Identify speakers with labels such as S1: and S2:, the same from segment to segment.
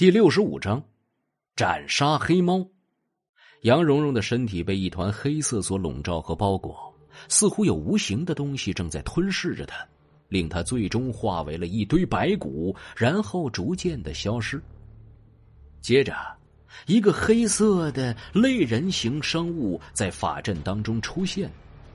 S1: 第六十五章，斩杀黑猫。杨蓉蓉的身体被一团黑色所笼罩和包裹，似乎有无形的东西正在吞噬着她，令她最终化为了一堆白骨，然后逐渐的消失。接着，一个黑色的类人形生物在法阵当中出现。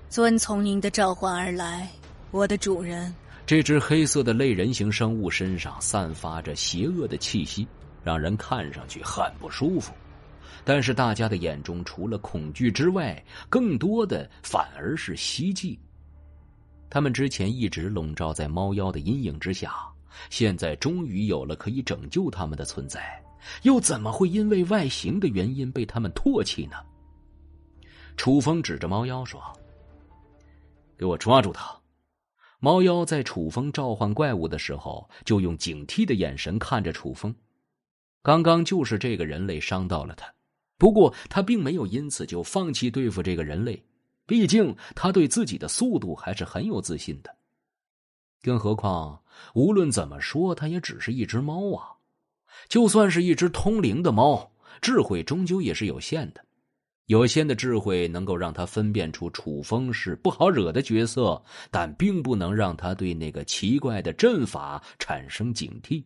S2: 遵从您的召唤而来，我的主人。
S1: 这只黑色的类人形生物身上散发着邪恶的气息。让人看上去很不舒服，但是大家的眼中除了恐惧之外，更多的反而是希冀。他们之前一直笼罩在猫妖的阴影之下，现在终于有了可以拯救他们的存在，又怎么会因为外形的原因被他们唾弃呢？楚风指着猫妖说：“给我抓住他！”猫妖在楚风召唤怪物的时候，就用警惕的眼神看着楚风。刚刚就是这个人类伤到了他，不过他并没有因此就放弃对付这个人类，毕竟他对自己的速度还是很有自信的。更何况，无论怎么说，他也只是一只猫啊，就算是一只通灵的猫，智慧终究也是有限的。有限的智慧能够让他分辨出楚风是不好惹的角色，但并不能让他对那个奇怪的阵法产生警惕。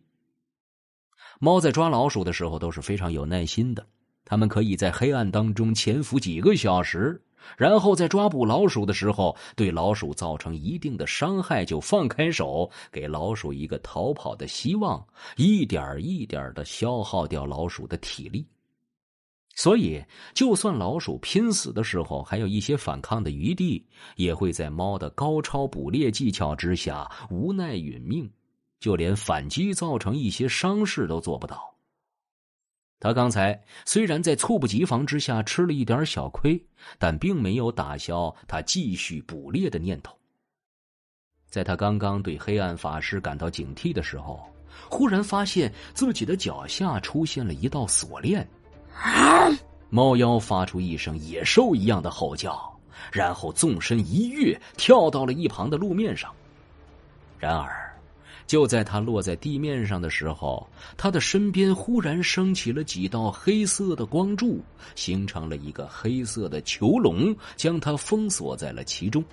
S1: 猫在抓老鼠的时候都是非常有耐心的，它们可以在黑暗当中潜伏几个小时，然后在抓捕老鼠的时候，对老鼠造成一定的伤害就放开手，给老鼠一个逃跑的希望，一点一点的消耗掉老鼠的体力。所以，就算老鼠拼死的时候还有一些反抗的余地，也会在猫的高超捕猎技巧之下无奈殒命。就连反击造成一些伤势都做不到。他刚才虽然在猝不及防之下吃了一点小亏，但并没有打消他继续捕猎的念头。在他刚刚对黑暗法师感到警惕的时候，忽然发现自己的脚下出现了一道锁链。猫妖发出一声野兽一样的吼叫，然后纵身一跃，跳到了一旁的路面上。然而。就在他落在地面上的时候，他的身边忽然升起了几道黑色的光柱，形成了一个黑色的囚笼，将他封锁在了其中。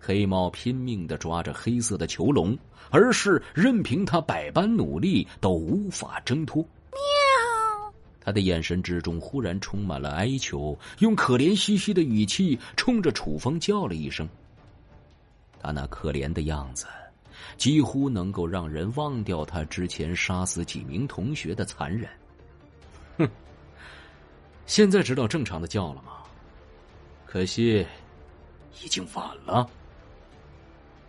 S1: 黑猫拼命的抓着黑色的囚笼，而是任凭他百般努力都无法挣脱。
S2: 喵！
S1: 他的眼神之中忽然充满了哀求，用可怜兮兮的语气冲着楚风叫了一声。他那可怜的样子。几乎能够让人忘掉他之前杀死几名同学的残忍。哼，现在知道正常的叫了吗？可惜，已经晚了。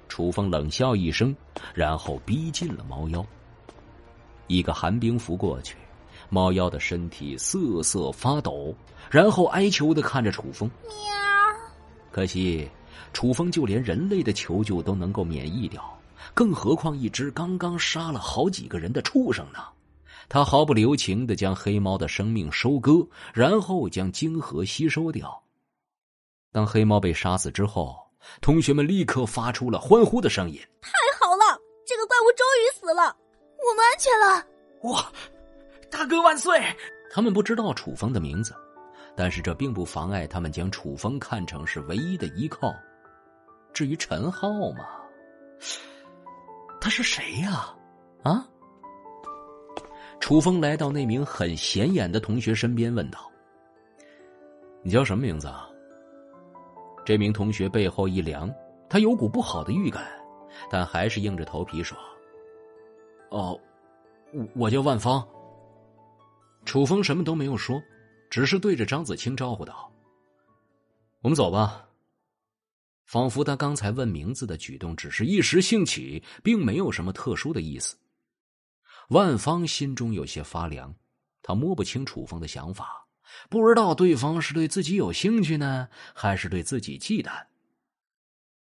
S1: 楚风冷笑一声，然后逼近了猫妖。一个寒冰符过去，猫妖的身体瑟瑟发抖，然后哀求的看着楚风。
S2: 喵。
S1: 可惜，楚风就连人类的求救都能够免疫掉。更何况一只刚刚杀了好几个人的畜生呢？他毫不留情的将黑猫的生命收割，然后将晶核吸收掉。当黑猫被杀死之后，同学们立刻发出了欢呼的声音：“
S2: 太好了，这个怪物终于死了，我们安全了！”
S3: 哇，大哥万岁！
S1: 他们不知道楚风的名字，但是这并不妨碍他们将楚风看成是唯一的依靠。至于陈浩嘛……他是谁呀？啊！楚风来到那名很显眼的同学身边，问道：“你叫什么名字啊？”这名同学背后一凉，他有股不好的预感，但还是硬着头皮说：“哦，我叫万芳。”楚风什么都没有说，只是对着张子清招呼道：“我们走吧。”仿佛他刚才问名字的举动只是一时兴起，并没有什么特殊的意思。万方心中有些发凉，他摸不清楚风的想法，不知道对方是对自己有兴趣呢，还是对自己忌惮。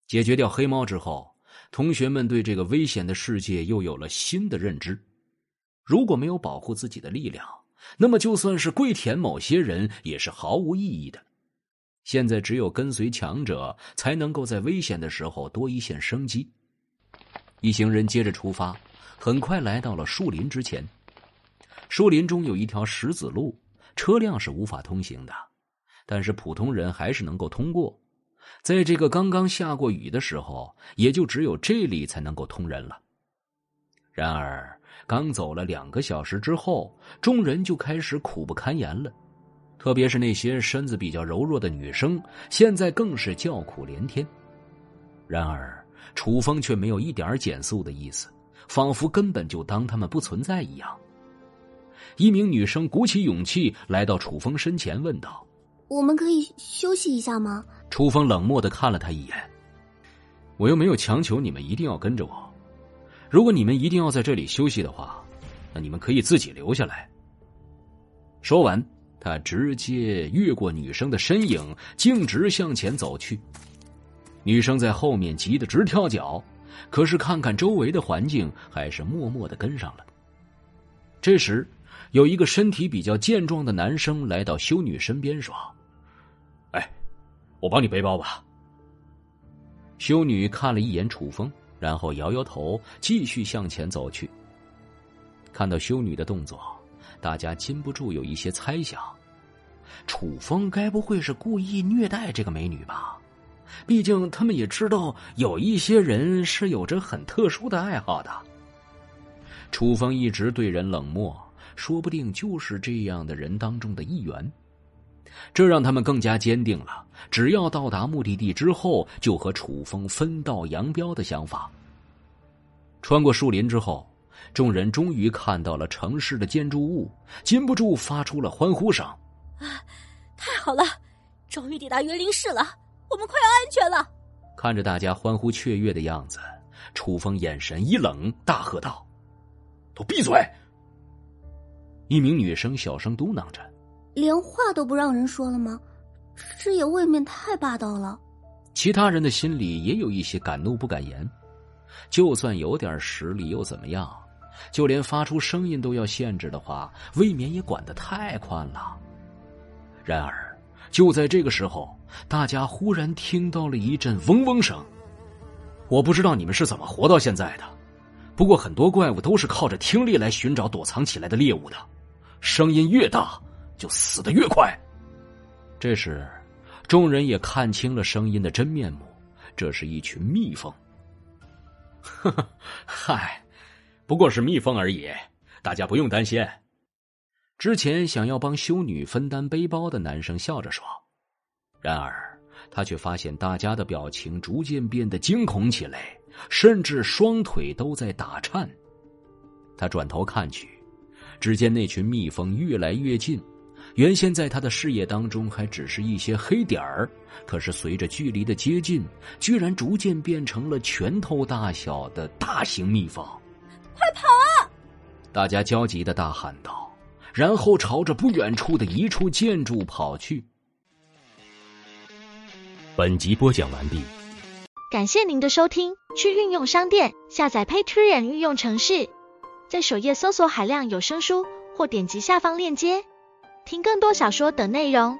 S1: 解决掉黑猫之后，同学们对这个危险的世界又有了新的认知。如果没有保护自己的力量，那么就算是跪舔某些人，也是毫无意义的。现在只有跟随强者，才能够在危险的时候多一线生机。一行人接着出发，很快来到了树林之前。树林中有一条石子路，车辆是无法通行的，但是普通人还是能够通过。在这个刚刚下过雨的时候，也就只有这里才能够通人了。然而，刚走了两个小时之后，众人就开始苦不堪言了。特别是那些身子比较柔弱的女生，现在更是叫苦连天。然而，楚风却没有一点减速的意思，仿佛根本就当他们不存在一样。一名女生鼓起勇气来到楚风身前，问道：“
S2: 我们可以休息一下吗？”
S1: 楚风冷漠的看了他一眼：“我又没有强求你们一定要跟着我。如果你们一定要在这里休息的话，那你们可以自己留下来。”说完。他直接越过女生的身影，径直向前走去。女生在后面急得直跳脚，可是看看周围的环境，还是默默的跟上了。这时，有一个身体比较健壮的男生来到修女身边说：“哎，我帮你背包吧。”修女看了一眼楚风，然后摇摇头，继续向前走去。看到修女的动作。大家禁不住有一些猜想，楚风该不会是故意虐待这个美女吧？毕竟他们也知道有一些人是有着很特殊的爱好的。楚风一直对人冷漠，说不定就是这样的人当中的一员。这让他们更加坚定了，只要到达目的地之后，就和楚风分道扬镳的想法。穿过树林之后。众人终于看到了城市的建筑物，禁不住发出了欢呼声。
S2: 啊，太好了，终于抵达园林市了，我们快要安全了。
S1: 看着大家欢呼雀跃的样子，楚风眼神一冷，大喝道：“都闭嘴！”一名女生小声嘟囔着：“
S2: 连话都不让人说了吗？这也未免太霸道了。”
S1: 其他人的心里也有一些敢怒不敢言，就算有点实力又怎么样？就连发出声音都要限制的话，未免也管得太宽了。然而，就在这个时候，大家忽然听到了一阵嗡嗡声。我不知道你们是怎么活到现在的，不过很多怪物都是靠着听力来寻找躲藏起来的猎物的，声音越大，就死得越快。这时，众人也看清了声音的真面目，这是一群蜜蜂。呵呵，嗨。不过是蜜蜂而已，大家不用担心。之前想要帮修女分担背包的男生笑着说，然而他却发现大家的表情逐渐变得惊恐起来，甚至双腿都在打颤。他转头看去，只见那群蜜蜂越来越近，原先在他的视野当中还只是一些黑点儿，可是随着距离的接近，居然逐渐变成了拳头大小的大型蜜蜂。
S2: 跑啊！
S1: 大家焦急的大喊道，然后朝着不远处的一处建筑跑去。本集播讲完毕，
S4: 感谢您的收听。去运用商店下载 Patreon 运用程式，在首页搜索海量有声书，或点击下方链接听更多小说等内容。